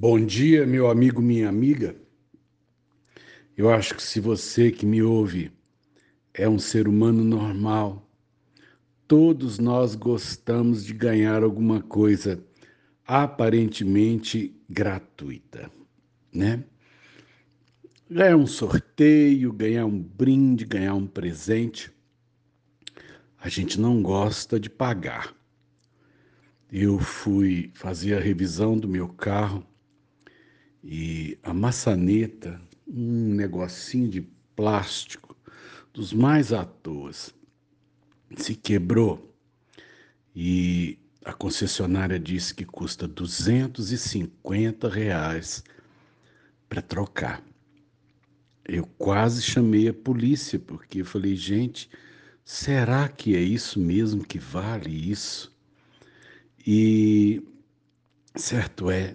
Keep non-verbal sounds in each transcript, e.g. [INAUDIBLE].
Bom dia, meu amigo, minha amiga. Eu acho que se você que me ouve é um ser humano normal, todos nós gostamos de ganhar alguma coisa aparentemente gratuita, né? Ganhar um sorteio, ganhar um brinde, ganhar um presente. A gente não gosta de pagar. Eu fui fazer a revisão do meu carro e a maçaneta, um negocinho de plástico dos mais à toa, se quebrou e a concessionária disse que custa 250 reais para trocar. Eu quase chamei a polícia porque eu falei, gente, será que é isso mesmo que vale isso? E certo é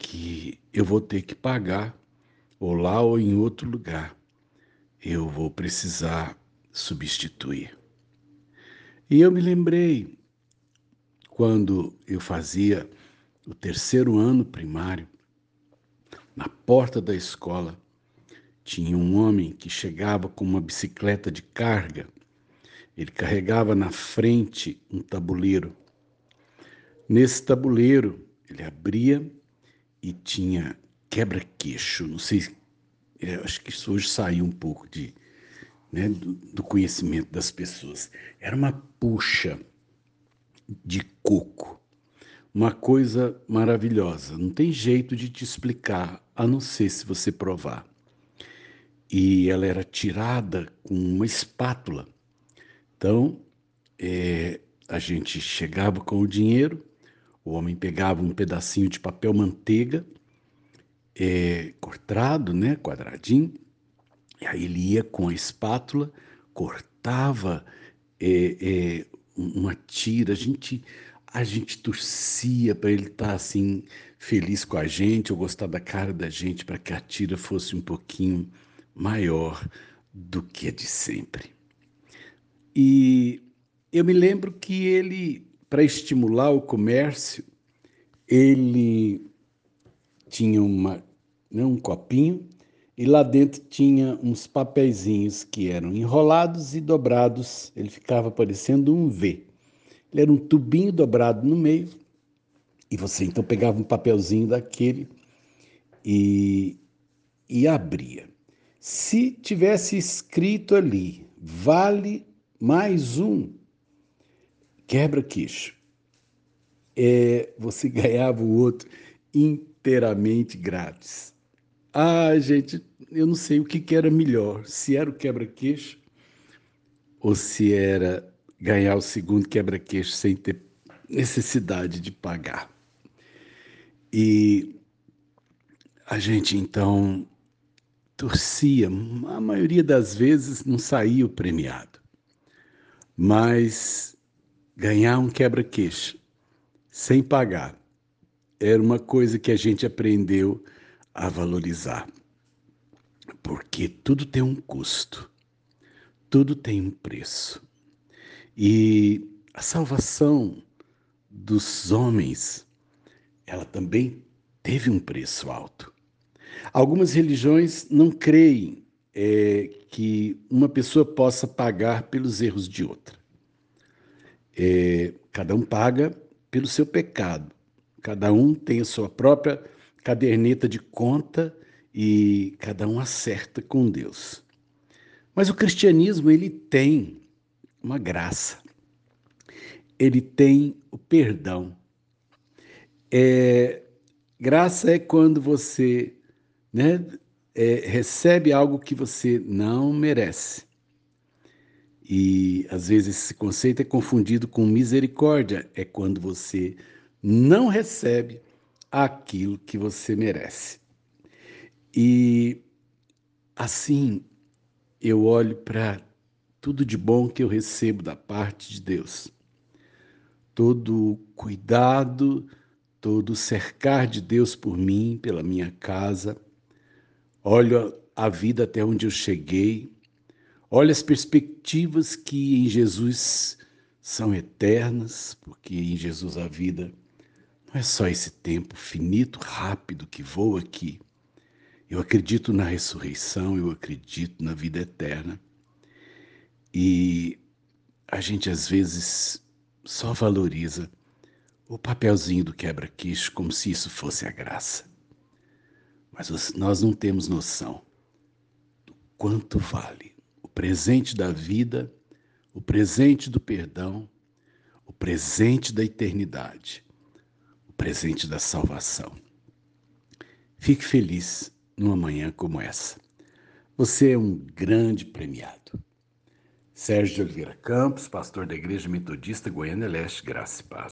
que eu vou ter que pagar, ou lá ou em outro lugar. Eu vou precisar substituir. E eu me lembrei quando eu fazia o terceiro ano primário, na porta da escola, tinha um homem que chegava com uma bicicleta de carga. Ele carregava na frente um tabuleiro. Nesse tabuleiro, ele abria e tinha quebra-queixo. Não sei, acho que isso hoje saiu um pouco de, né, do, do conhecimento das pessoas. Era uma puxa de coco, uma coisa maravilhosa. Não tem jeito de te explicar, a não ser se você provar. E ela era tirada com uma espátula. Então, é, a gente chegava com o dinheiro, o homem pegava um pedacinho de papel manteiga, é, cortado, né, quadradinho, e aí ele ia com a espátula, cortava é, é, uma tira, a gente, a gente torcia para ele estar tá, assim feliz com a gente, ou gostar da cara da gente, para que a tira fosse um pouquinho maior do que a de sempre. E eu me lembro que ele para estimular o comércio, ele tinha uma, né, um copinho e lá dentro tinha uns papeizinhos que eram enrolados e dobrados. Ele ficava parecendo um V. Ele era um tubinho dobrado no meio e você então pegava um papelzinho daquele e, e abria. Se tivesse escrito ali, vale mais um quebra-queixo. É, você [LAUGHS] ganhava o outro inteiramente grátis. Ah, gente, eu não sei o que, que era melhor, se era o quebra-queixo ou se era ganhar o segundo quebra-queixo sem ter necessidade de pagar. E a gente então torcia, a maioria das vezes não saía o premiado, mas ganhar um quebra-queixo sem pagar era uma coisa que a gente aprendeu a valorizar. Porque tudo tem um custo, tudo tem um preço. E a salvação dos homens, ela também teve um preço alto. Algumas religiões não creem é, que uma pessoa possa pagar pelos erros de outra. É, cada um paga pelo seu pecado. Cada um tem a sua própria caderneta de conta e cada um acerta com Deus. Mas o cristianismo ele tem uma graça. Ele tem o perdão. É, graça é quando você né, é, recebe algo que você não merece. E às vezes esse conceito é confundido com misericórdia, é quando você não recebe aquilo que você merece. E assim eu olho para tudo de bom que eu recebo da parte de Deus. Todo cuidado, todo cercar de Deus por mim, pela minha casa. Olho a vida até onde eu cheguei Olha as perspectivas que em Jesus são eternas, porque em Jesus a vida Não é só esse tempo finito, rápido que voa aqui. Eu acredito na ressurreição, eu acredito na vida eterna. E a gente às vezes só valoriza o papelzinho do quebra-queixo como se isso fosse a graça. Mas nós não temos noção do quanto vale presente da vida, o presente do perdão, o presente da eternidade, o presente da salvação. Fique feliz numa manhã como essa. Você é um grande premiado. Sérgio de Oliveira Campos, pastor da Igreja Metodista Goiânia Leste, Graça e Paz.